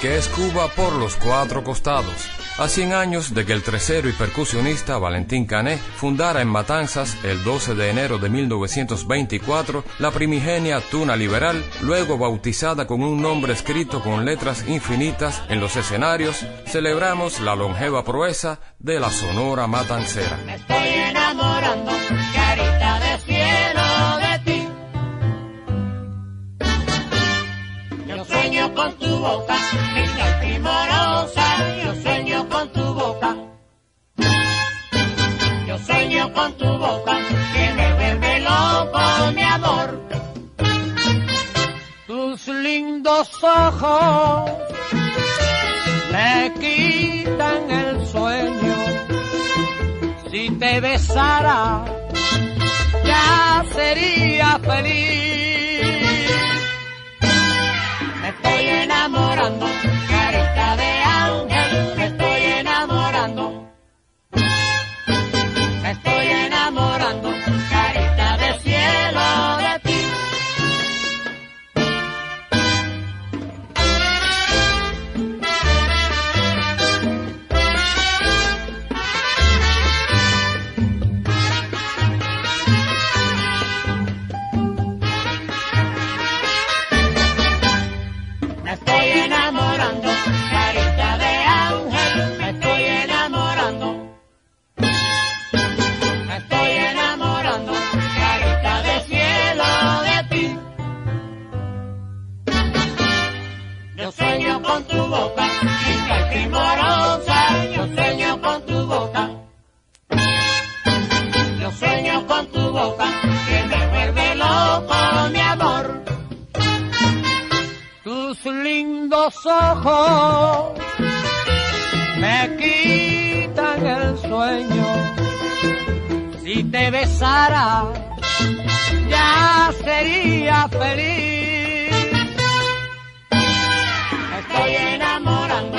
que es Cuba por los cuatro costados, a 100 años de que el trecero y percusionista Valentín Cané fundara en Matanzas el 12 de enero de 1924 la primigenia Tuna Liberal, luego bautizada con un nombre escrito con letras infinitas en los escenarios, celebramos la longeva proeza de la Sonora Matancera. boca que me vuelve loco, mi amor. Tus lindos ojos le quitan el sueño. Si te besara, ya sería feliz. Me estoy enamorando. Los ojos me quitan el sueño. Si te besara, ya sería feliz. Estoy enamorando,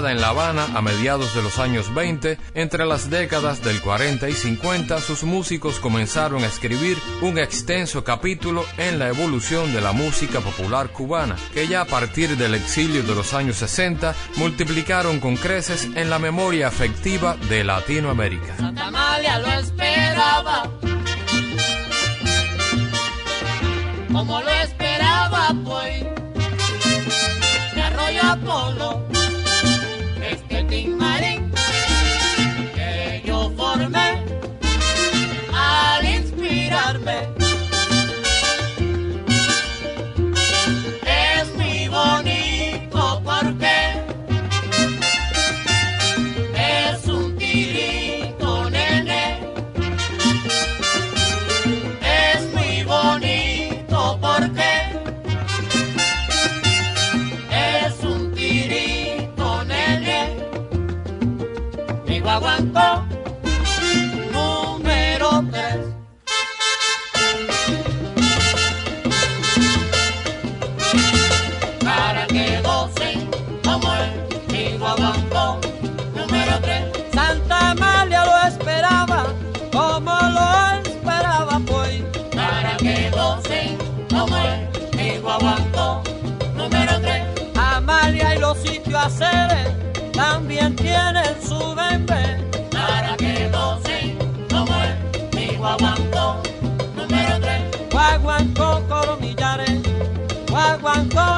Asentada en La Habana a mediados de los años 20, entre las décadas del 40 y 50, sus músicos comenzaron a escribir un extenso capítulo en la evolución de la música popular cubana, que ya a partir del exilio de los años 60 multiplicaron con creces en la memoria afectiva de Latinoamérica. Santa lo esperaba. Como lo esperaba, pues. Apolo. Guaguancó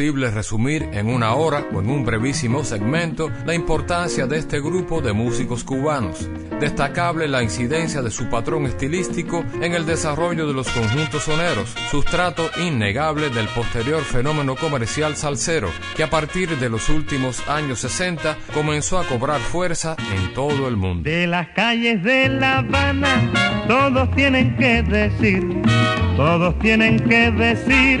Imposible resumir en una hora o en un brevísimo segmento la importancia de este grupo de músicos cubanos. Destacable la incidencia de su patrón estilístico en el desarrollo de los conjuntos soneros, sustrato innegable del posterior fenómeno comercial salsero, que a partir de los últimos años 60 comenzó a cobrar fuerza en todo el mundo. De las calles de La Habana, todos tienen que decir, todos tienen que decir,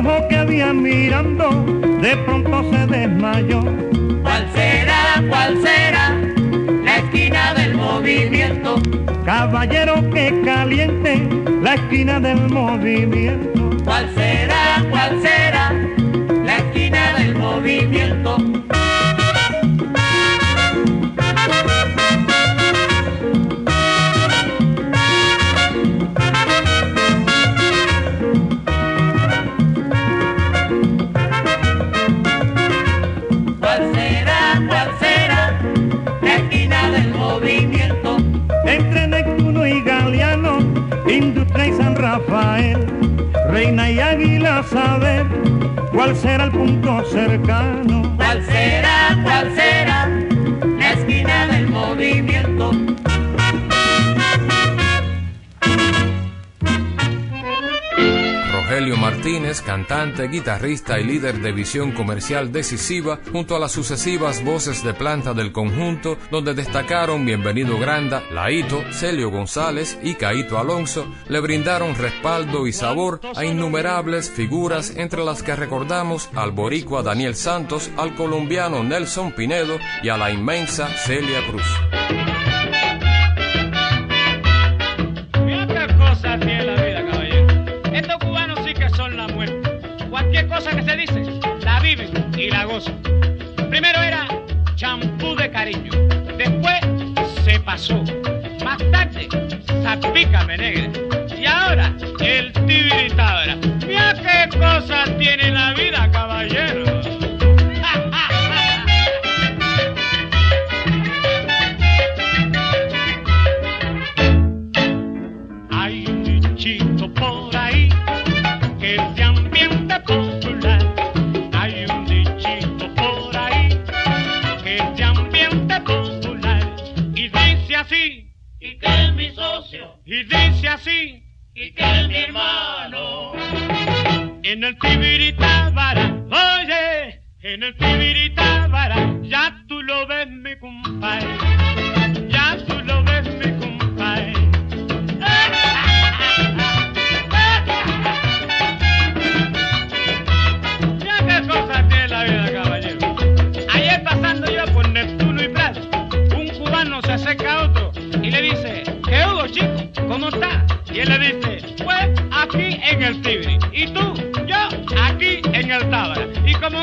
viejo que había mirando de pronto se desmayó. ¿Cuál será, cuál será la esquina del movimiento? Caballero que caliente la esquina del movimiento. ¿Cuál será, cuál será la esquina del movimiento? Y San Rafael, Reina y Águila, saber cuál será el punto cercano. ¿Cuál será, cuál será? Mario Martínez, cantante, guitarrista y líder de visión comercial decisiva, junto a las sucesivas voces de planta del conjunto, donde destacaron Bienvenido Granda, Laito, Celio González y Caito Alonso, le brindaron respaldo y sabor a innumerables figuras entre las que recordamos al boricua Daniel Santos, al colombiano Nelson Pinedo y a la inmensa Celia Cruz. pasó. Más tarde, Zapícame Negra. Y ahora, el Tibiritabra. Mira qué cosa tiene. en el tibiritábara, oye, en el tibiritábara.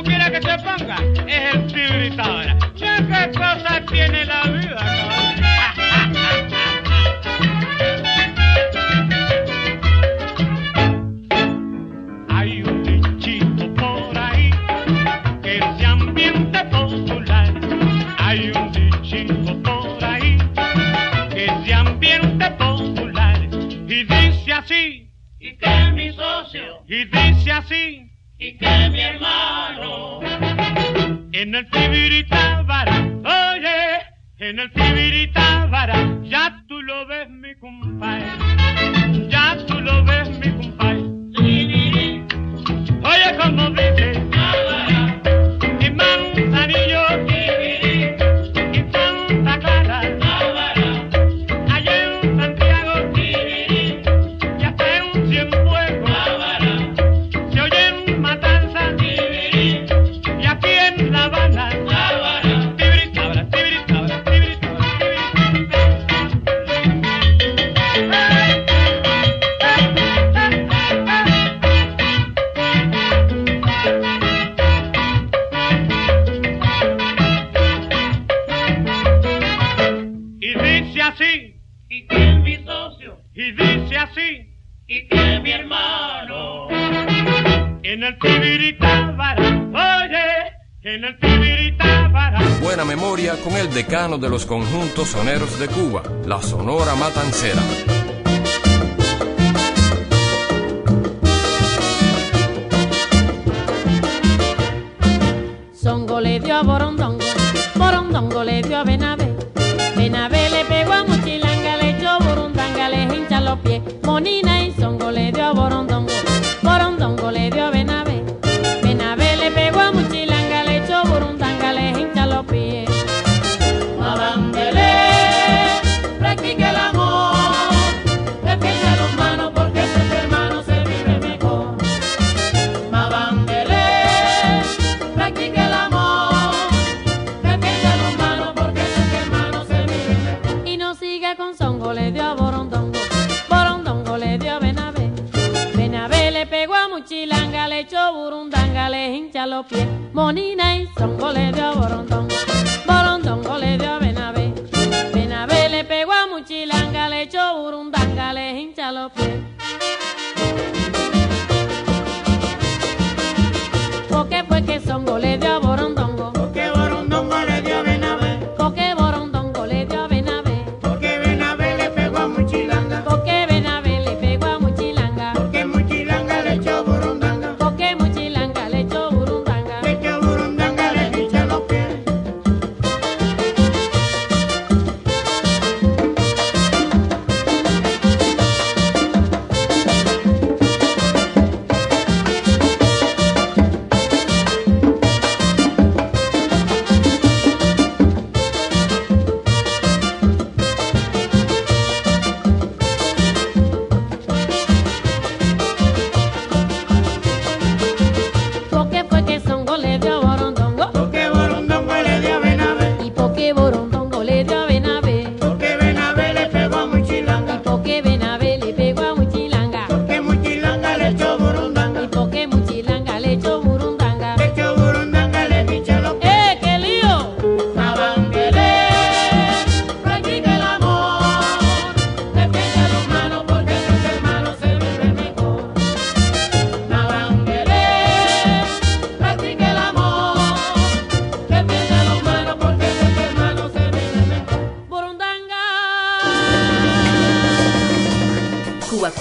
Quiere que te ponga es el pibrit. Ya qué cosas tiene la vida. Hay un dichito por ahí que se ambiente popular. Hay un dichito por ahí que se ambiente popular. Y dice así y qué es mi socio. Y dice así. soneros de Cuba, la Sonora Matancera.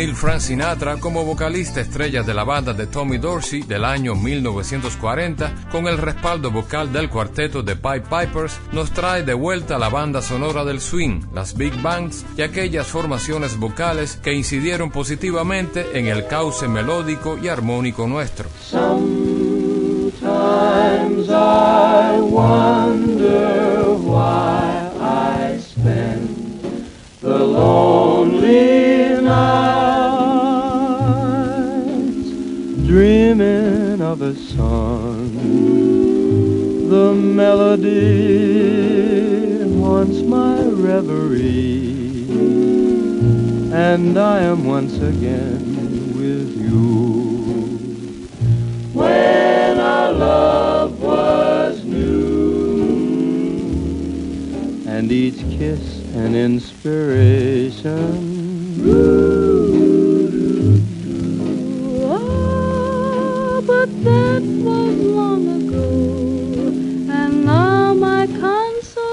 Juvenil Frank Sinatra como vocalista estrella de la banda de Tommy Dorsey del año 1940, con el respaldo vocal del cuarteto de Pipe Pipers, nos trae de vuelta la banda sonora del swing, las big bands y aquellas formaciones vocales que incidieron positivamente en el cauce melódico y armónico nuestro. Dreaming of a song. The melody haunts my reverie, and I am once again with you. When our love was new, and each kiss an inspiration. Oh,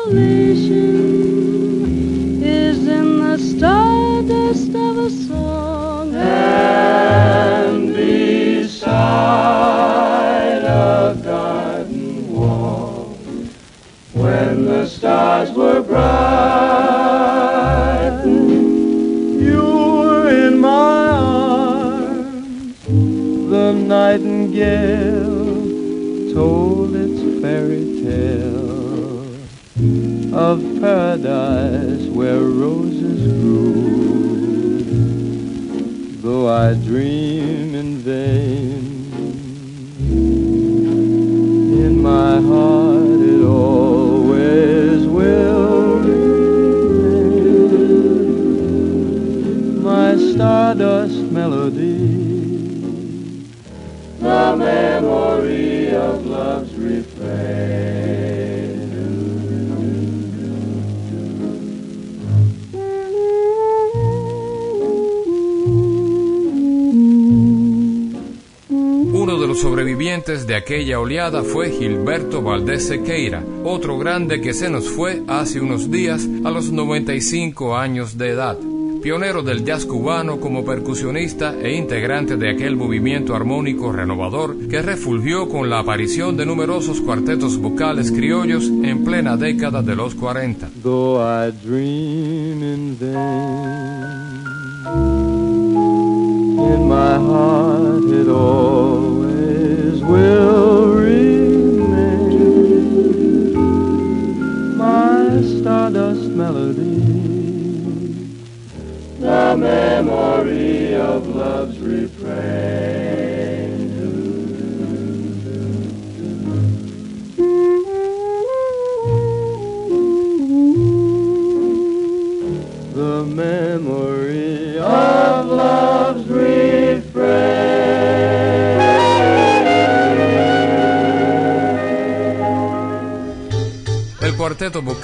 consolation is in the stardust of a song. And beside a garden wall, when the stars were bright, you were in my arms. The nightingale paradise where roses grew. Though I dream sobrevivientes de aquella oleada fue Gilberto Valdés Sequeira, otro grande que se nos fue hace unos días a los 95 años de edad. Pionero del jazz cubano como percusionista e integrante de aquel movimiento armónico renovador que refulgió con la aparición de numerosos cuartetos vocales criollos en plena década de los 40. Though I dream in vain. in my heart it always will remain. My stardust melody, the memory of love's refrain.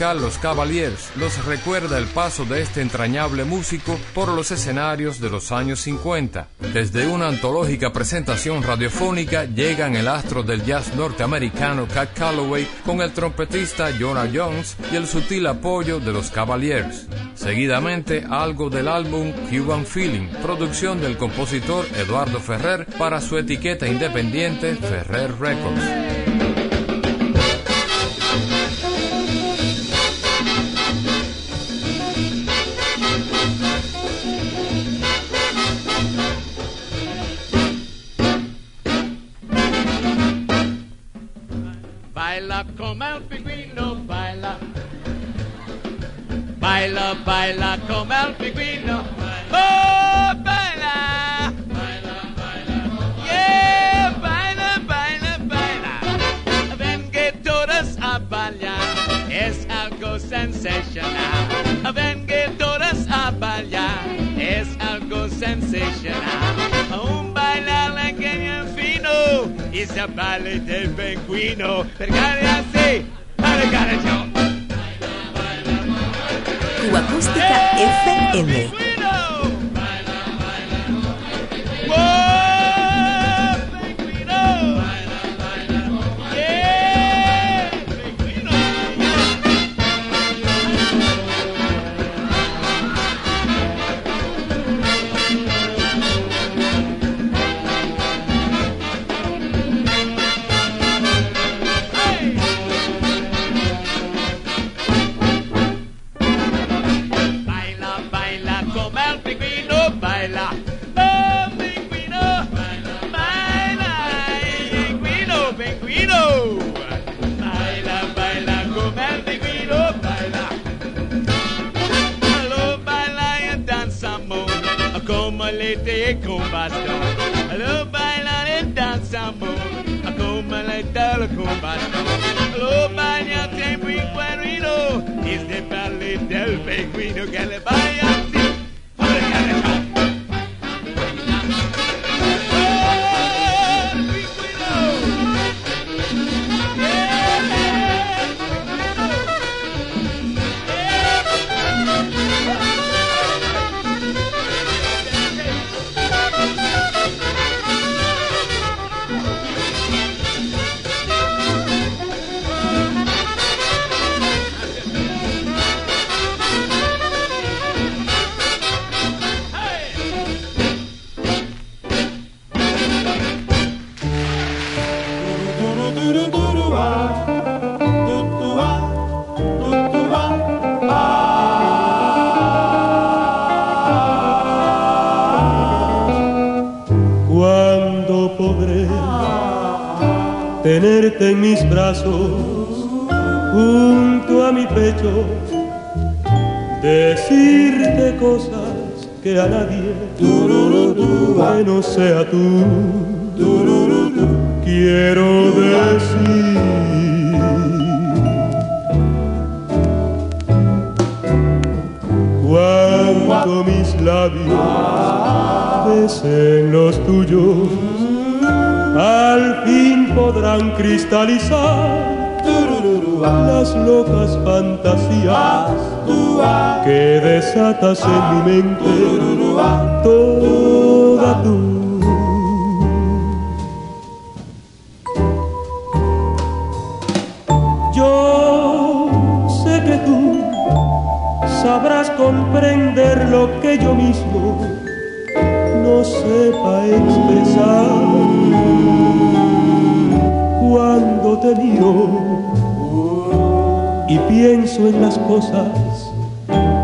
Los Cavaliers nos recuerda el paso de este entrañable músico por los escenarios de los años 50. Desde una antológica presentación radiofónica llegan el astro del jazz norteamericano Cat Calloway con el trompetista Jonah Jones y el sutil apoyo de los Cavaliers. Seguidamente algo del álbum Cuban Feeling, producción del compositor Eduardo Ferrer para su etiqueta independiente Ferrer Records. Para quiero decir? Cuando mis labios besen los tuyos, al fin podrán cristalizar las locas fantasías que desatas en mi mente toda tú. sabrás comprender lo que yo mismo no sepa expresar. Cuando te miro y pienso en las cosas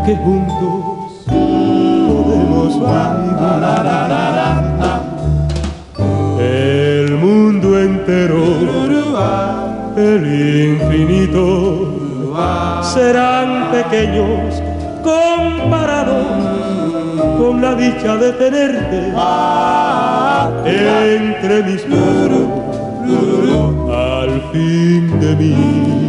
que juntos podemos vivir. El mundo entero, el infinito, serán pequeños comparados con la dicha de tenerte entre mis manos al fin de mí.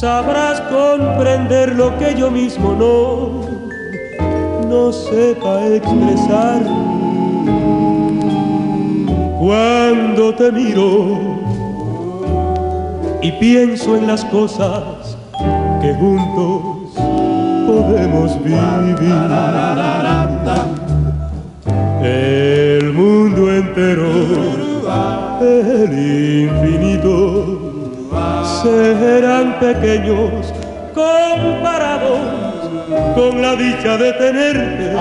Sabrás comprender lo que yo mismo no, no sepa expresar. Cuando te miro y pienso en las cosas que juntos podemos vivir. El mundo entero, el infinito, serán pequeños comparados con la dicha de tenerte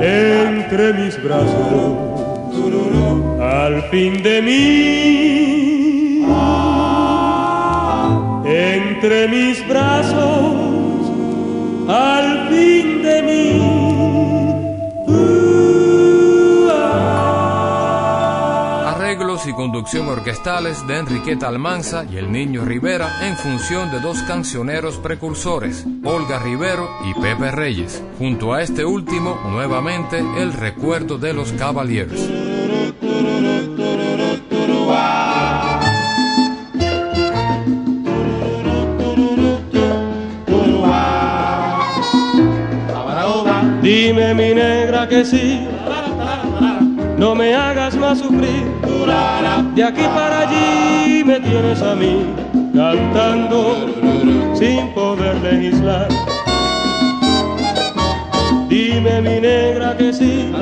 entre mis brazos al fin de mí. Entre mis brazos al conducción orquestales de Enriqueta Almanza y el Niño Rivera en función de dos cancioneros precursores, Olga Rivero y Pepe Reyes. Junto a este último, nuevamente, el recuerdo de los Cavaliers. Dime mi negra que sí, no me hagas más sufrir. De aquí para allí me tienes a mí cantando sin poder legislar. Dime mi negra que sí,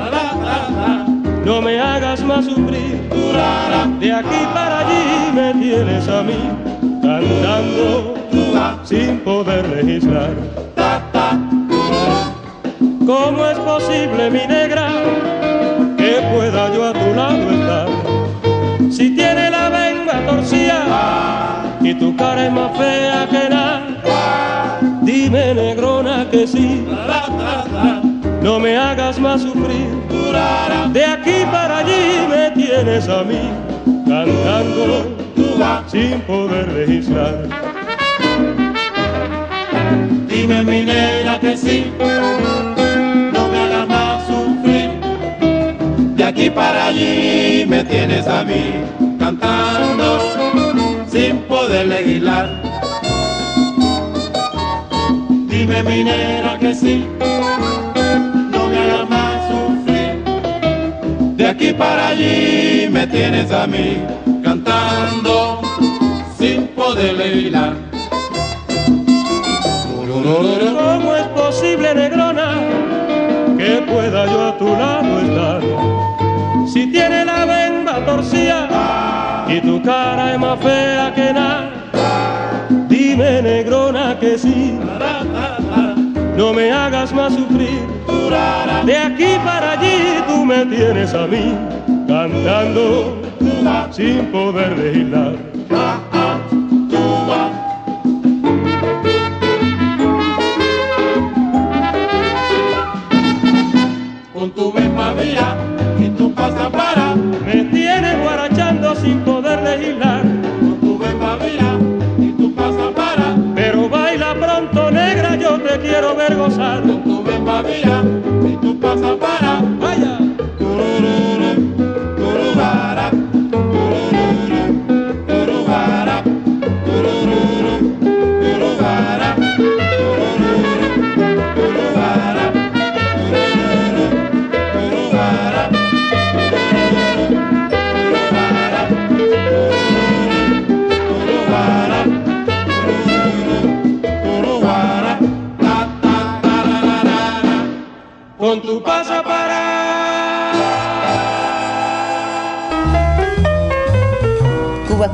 no me hagas más sufrir. De aquí para allí me tienes a mí cantando sin poder legislar. ¿Cómo es posible, mi negra, que pueda yo a tu lado estar? Si tiene la venga torcida y tu cara es más fea que nada, dime, negrona, que sí. No me hagas más sufrir. De aquí para allí me tienes a mí cantando sin poder legislar. Dime mi negra que sí, aquí para allí me tienes a mí cantando sin poder legislar. Dime mi negra que sí, no me hagas más sufrir. De aquí para allí me tienes a mí cantando sin poder legislar. ¿Cómo es posible, negrona, que pueda yo a tu lado estar? Si tiene la bemba torcida y tu cara es más fea que nada, dime, negrona, que sí. No me hagas más sufrir. De aquí para allí tú me tienes a mí cantando sin poder legislar. Y tu pasa para, Me tienes guarachando sin poder legislar. con tu bemba mía y tu pasa para, Pero baila pronto, negra, yo te quiero ver gozar. con tu bemba mía y tu pasa para. Vaya.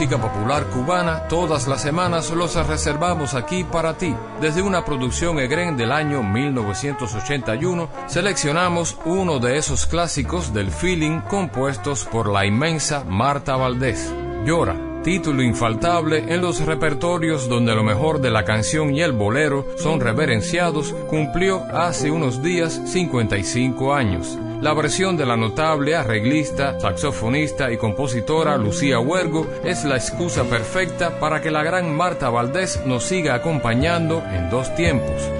Música popular cubana, todas las semanas los reservamos aquí para ti. Desde una producción Egren del año 1981, seleccionamos uno de esos clásicos del feeling compuestos por la inmensa Marta Valdés. Llora, título infaltable en los repertorios donde lo mejor de la canción y el bolero son reverenciados, cumplió hace unos días 55 años. La versión de la notable arreglista, saxofonista y compositora Lucía Huergo es la excusa perfecta para que la gran Marta Valdés nos siga acompañando en dos tiempos.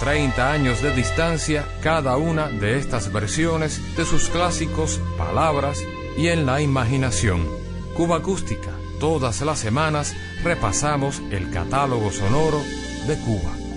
30 años de distancia cada una de estas versiones de sus clásicos Palabras y En la Imaginación. Cuba Acústica, todas las semanas repasamos el catálogo sonoro de Cuba.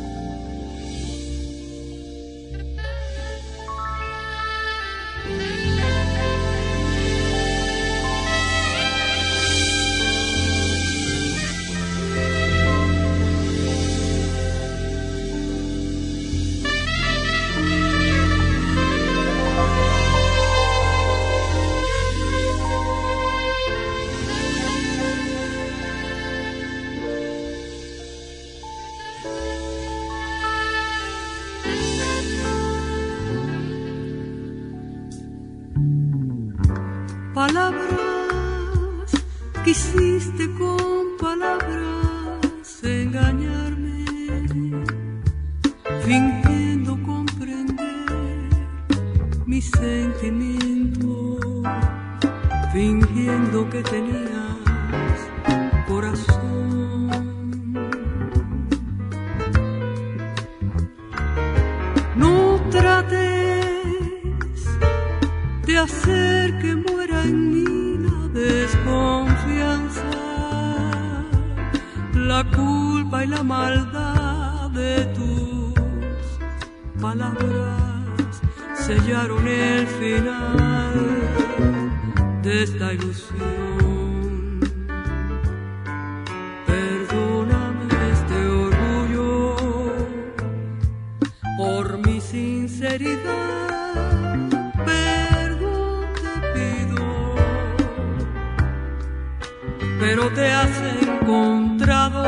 Pero te has encontrado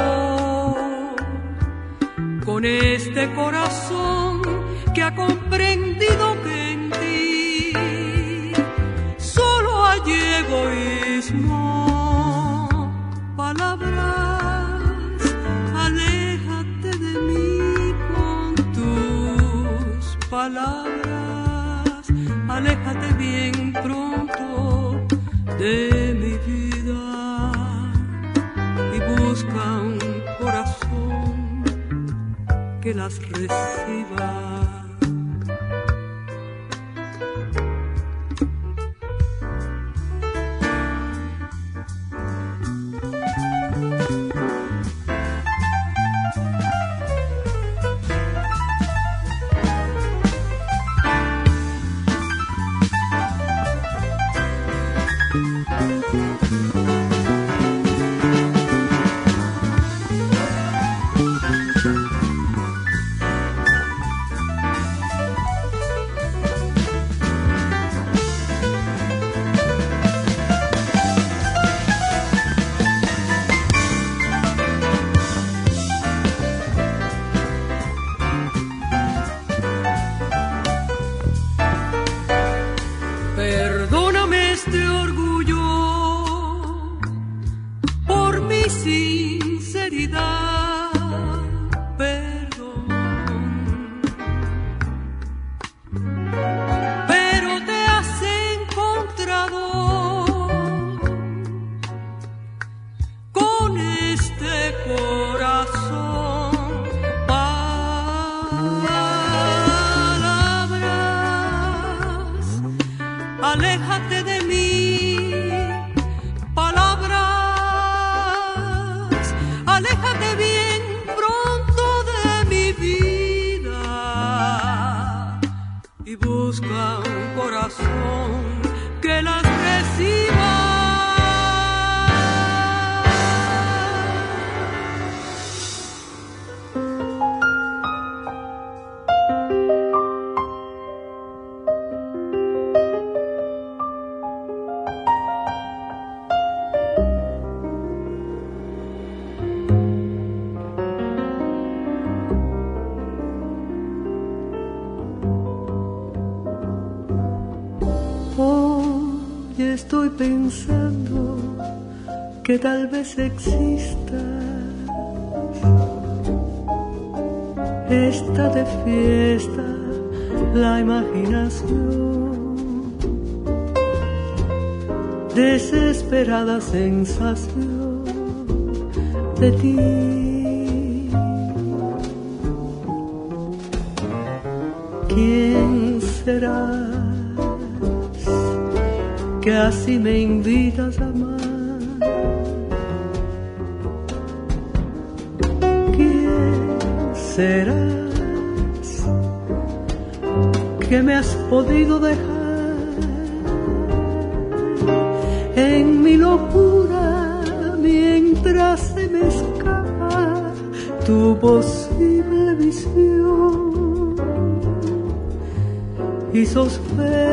con este corazón que ha comprendido que en ti solo hay egoísmo. Palabras, aléjate de mí con tus palabras, aléjate bien pronto de las reciba. Vez exista esta de fiesta la imaginación, desesperada sensación de ti. ¿Quién serás que así me invitas podido dejar en mi locura mientras se me escapa tu posible visión? Y sospecho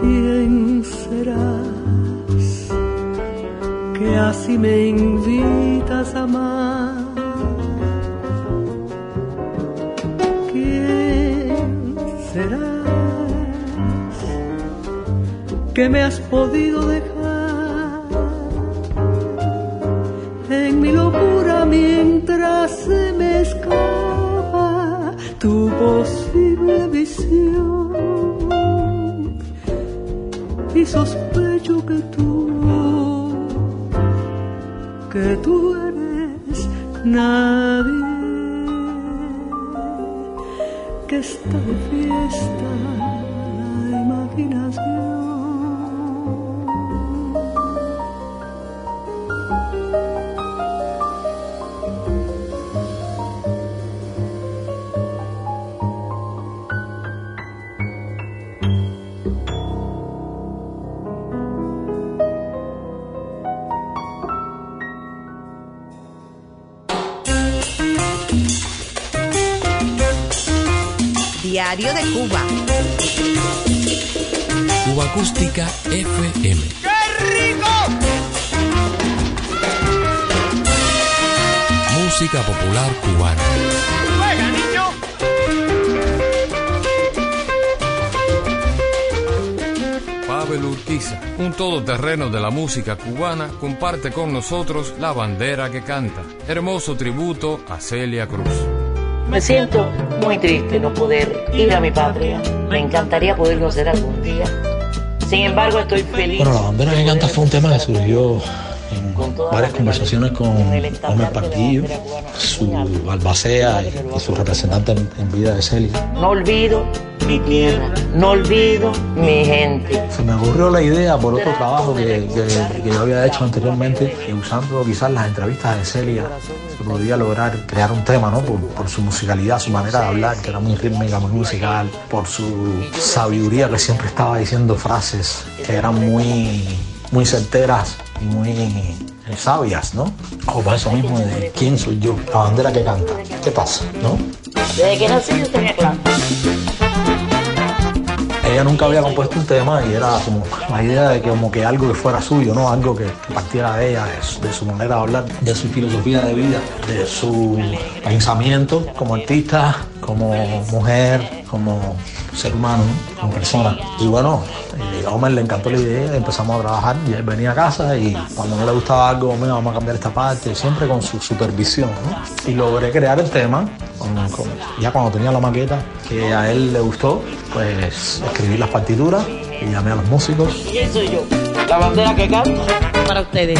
¿Quién serás que así me invitas a amar? ¿Quién serás que me has podido dejar en mi locura mientras se me escapa tu posible sospecho que tú, que tú eres nadie, que está de fiesta Acústica FM. Música popular cubana. ¡Juega, niño! Pavel Urquiza, un todoterreno de la música cubana, comparte con nosotros la bandera que canta. Hermoso tributo a Celia Cruz. Me siento muy triste no poder ir a mi patria. Me encantaría poderlo hacer algún día. Sin embargo, estoy feliz. Bueno, la bandera canta fue un tema que surgió en varias conversaciones con Homer Pardillo, su albacea y, y su representante en, en vida de Celia. No olvido mi tierra, no olvido mi gente. Se me ocurrió la idea por otro trabajo que, que- que yo había hecho anteriormente usando quizás las entrevistas de Celia se podría lograr crear un tema, ¿no? Por, su musicalidad, su manera de hablar, que era muy rítmica, muy musical, por su sabiduría que siempre estaba diciendo frases que eran muy, muy certeras muy eh, sabias, ¿no? O para eso mismo de quién soy yo, la bandera que canta, ¿qué pasa, no? Desde que nací yo tenía. Ella nunca había compuesto un tema y era como la idea de que como que algo que fuera suyo, ¿no? Algo que, partiera de ella, de su, de su manera de hablar, de su filosofía de vida, de su pensamiento como artista, como mujer, como ser humano, ¿no? como persona. Y bueno, eh, a Homer le encantó la idea, empezamos a trabajar él venía a casa y cuando no le gustaba algo, "Mira, vamos a cambiar esta parte, siempre con su supervisión. Y logré crear el tema, ya cuando tenía la maqueta, que a él le gustó, pues escribí las partituras y llamé a los músicos. ¿Y quién soy yo? La bandera que canta. Para ustedes.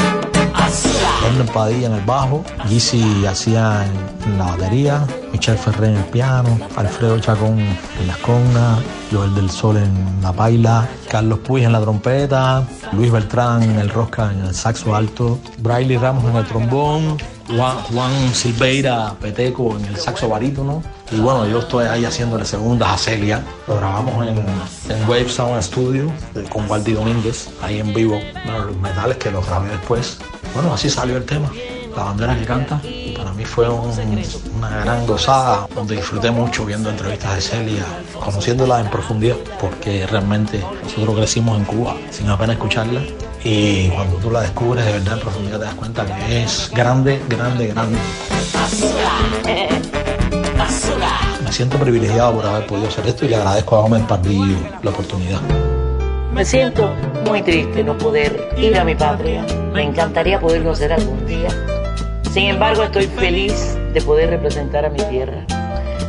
Hernán Padilla en el bajo, Gizzy hacía en, en la batería, Michel Ferrer en el piano, Alfredo Chacón en las congas, Joel del Sol en la paila, Carlos Puig en la trompeta, Luis Beltrán en el rosca en el saxo alto, Braille Ramos en el trombón, Juan, Juan Silveira Peteco en el saxo barítono. Y bueno, yo estoy ahí haciéndole segundas a Celia. Lo grabamos en, en Wave Sound Studio con Waldi Domínguez, ahí en vivo. Bueno, los metales que los grabé después. Bueno, así salió el tema. La bandera que canta. Para mí fue un- una gran gozada, donde disfruté mucho viendo entrevistas de Celia, conociéndola en profundidad, porque realmente nosotros crecimos en Cuba sin apenas escucharla. Y cuando tú la descubres de verdad en profundidad te das cuenta que es grande, grande, grande. Me siento privilegiado por haber podido hacer esto y le agradezco a Homer Pardillo la oportunidad. Me siento muy triste no poder ir a mi patria. Me encantaría poderlo hacer algún día. Sin embargo, estoy feliz de poder representar a mi tierra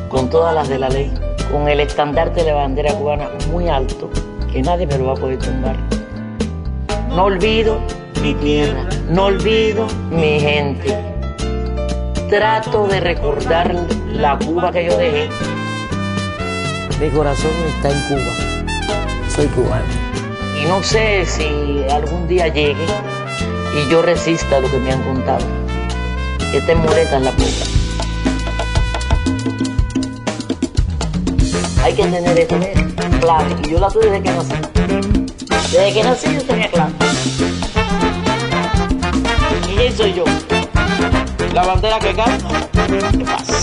con todas las de la ley, con el estandarte de la bandera cubana muy alto, que nadie me lo va a poder tumbar. No olvido mi tierra, no olvido mi gente. Trato de recordar la Cuba que yo dejé. Mi corazón está en Cuba. Soy cubano. Y no sé si algún día llegue y yo resista lo que me han contado. Que te muletas la puta. Hay que tener esto claro. Y yo la tuve desde que nací. Desde que nací yo tenía claro. Y quién soy yo. La bandera que canta. ¿Qué pasa?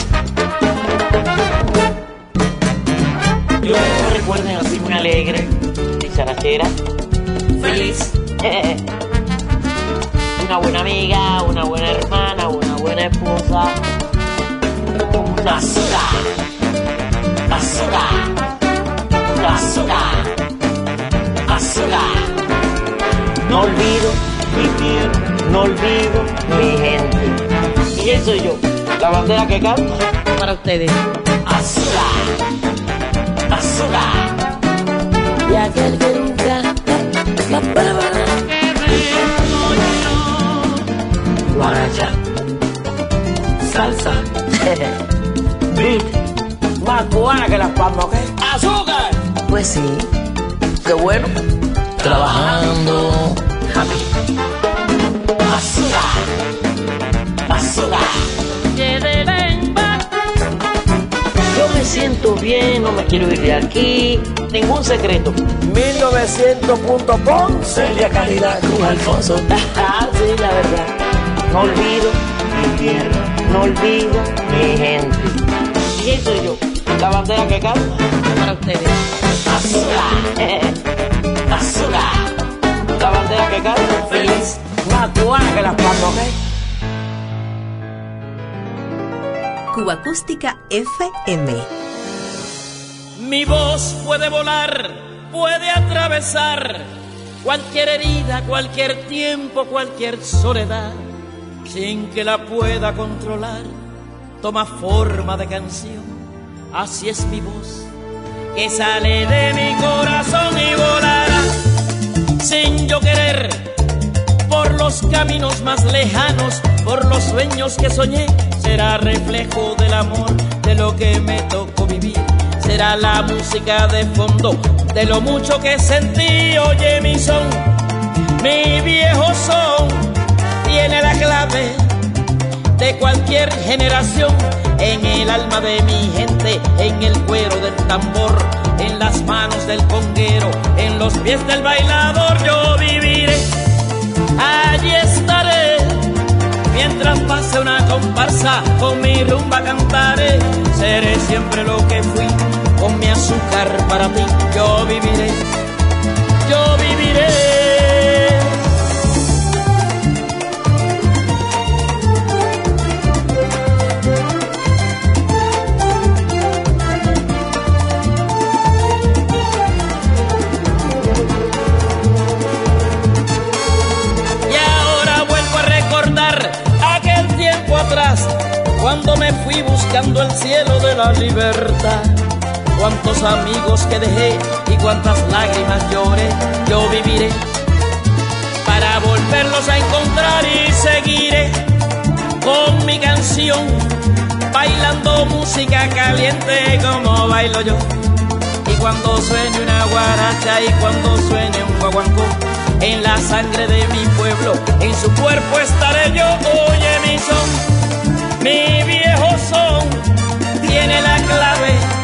Yo recuerden así muy alegre, dicharachera, feliz. una buena amiga, una buena hermana, una buena esposa. Una sola. Basura. Basura. Basura. No olvido mi tierra, no olvido mi gente. ¿Y quién soy yo? La bandera que canta. Para ustedes. Basura. Basura. Y aquel que nunca la prueba. Guaracha. Salsa. Beat. Más cubana que las palmas, ¿ok? ¡Azúcar! Pues sí. Qué bueno. Trabajando. Happy. Basura. Yo me siento bien, no me quiero ir de aquí. Ningún secreto. 1900.com Celia Calidad con Alfonso. Ah, sí, la verdad. No olvido mi tierra, no olvido mi gente. ¿Y quién soy yo? La bandera que canta. Para ustedes. Basura. Basura. La bandera que canta. Feliz. Más cubana que las palmas, Cuba Acústica FM. Mi voz puede volar, puede atravesar cualquier herida, cualquier tiempo, cualquier soledad, sin que la pueda controlar. Toma forma de canción, así es mi voz, que sale de mi corazón y volará, sin yo querer, por los caminos más lejanos, por los sueños que soñé, será reflejo del amor, de lo que me tocó vivir será la música de fondo de lo mucho que sentí. Oye mi son, mi viejo son, tiene la clave de cualquier generación en el alma de mi gente, en el cuero del tambor, en las manos del conguero, en los pies del bailador. Yo viviré, allí estaré. Mientras pase una comparsa, con mi rumba cantaré. Seré siempre lo que fui, con mi azúcar para ti. Yo viviré, amigos que dejé y cuántas lágrimas lloré, yo viviré para volverlos a encontrar y seguiré con mi canción, bailando música caliente como bailo yo. Y cuando suene una guaracha y cuando suene un guaguancó, en la sangre de mi pueblo, en su cuerpo estaré yo. Oye mi son, mi viejo son, tiene la clave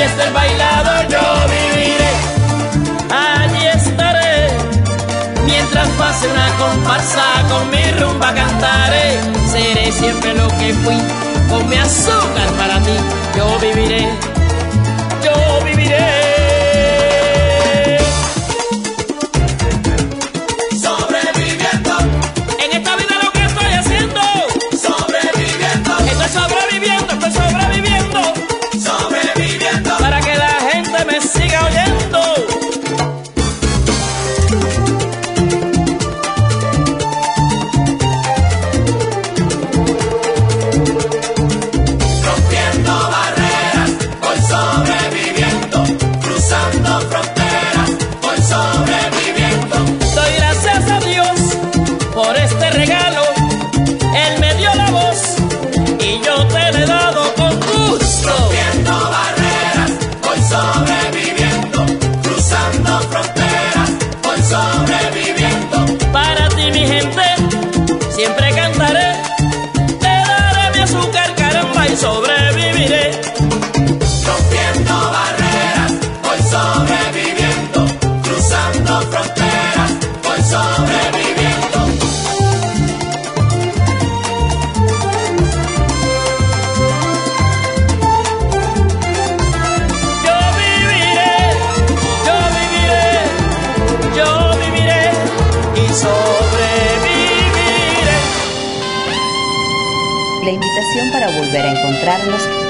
pies del bailador yo viviré. Allí estaré, mientras pase una comparsa con mi rumba cantaré, seré siempre lo que fui, con mi azúcar para ti, yo viviré, yo viviré.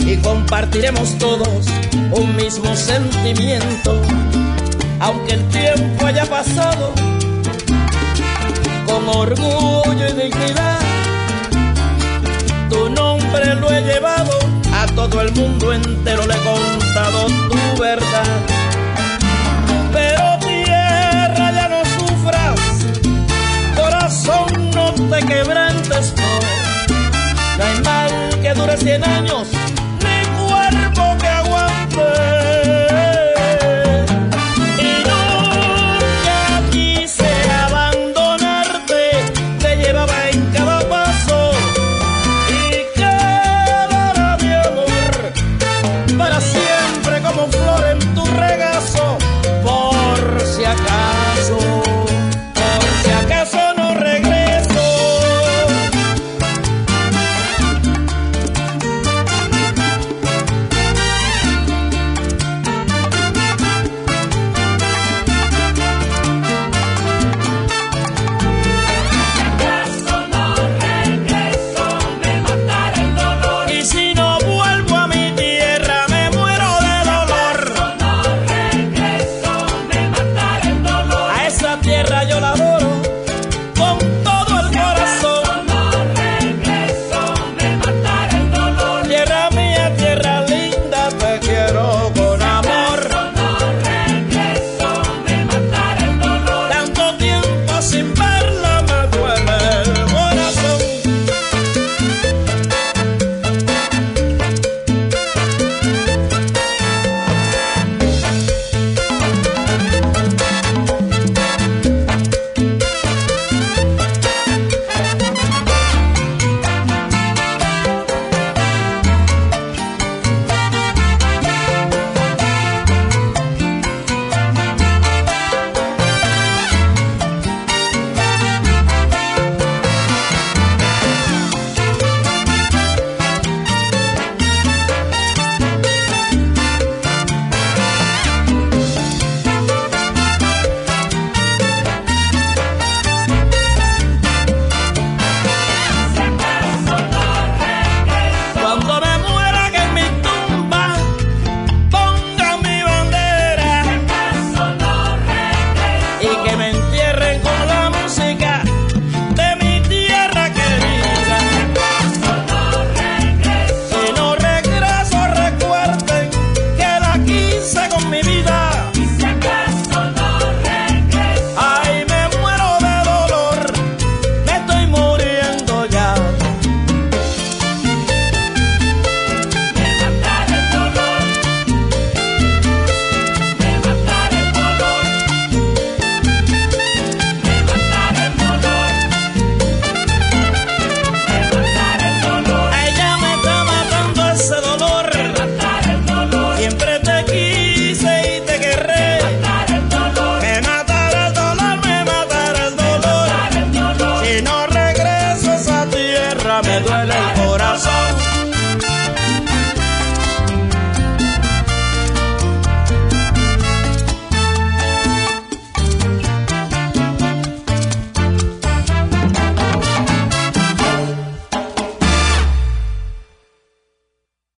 Y compartiremos todos un mismo sentimiento. Aunque el tiempo haya pasado, con orgullo y dignidad, tu nombre lo he llevado, a todo el mundo entero le he contado tu verdad. Pero tierra ya no sufras, corazón no te quebrantes, no. Hay mal que dure cien años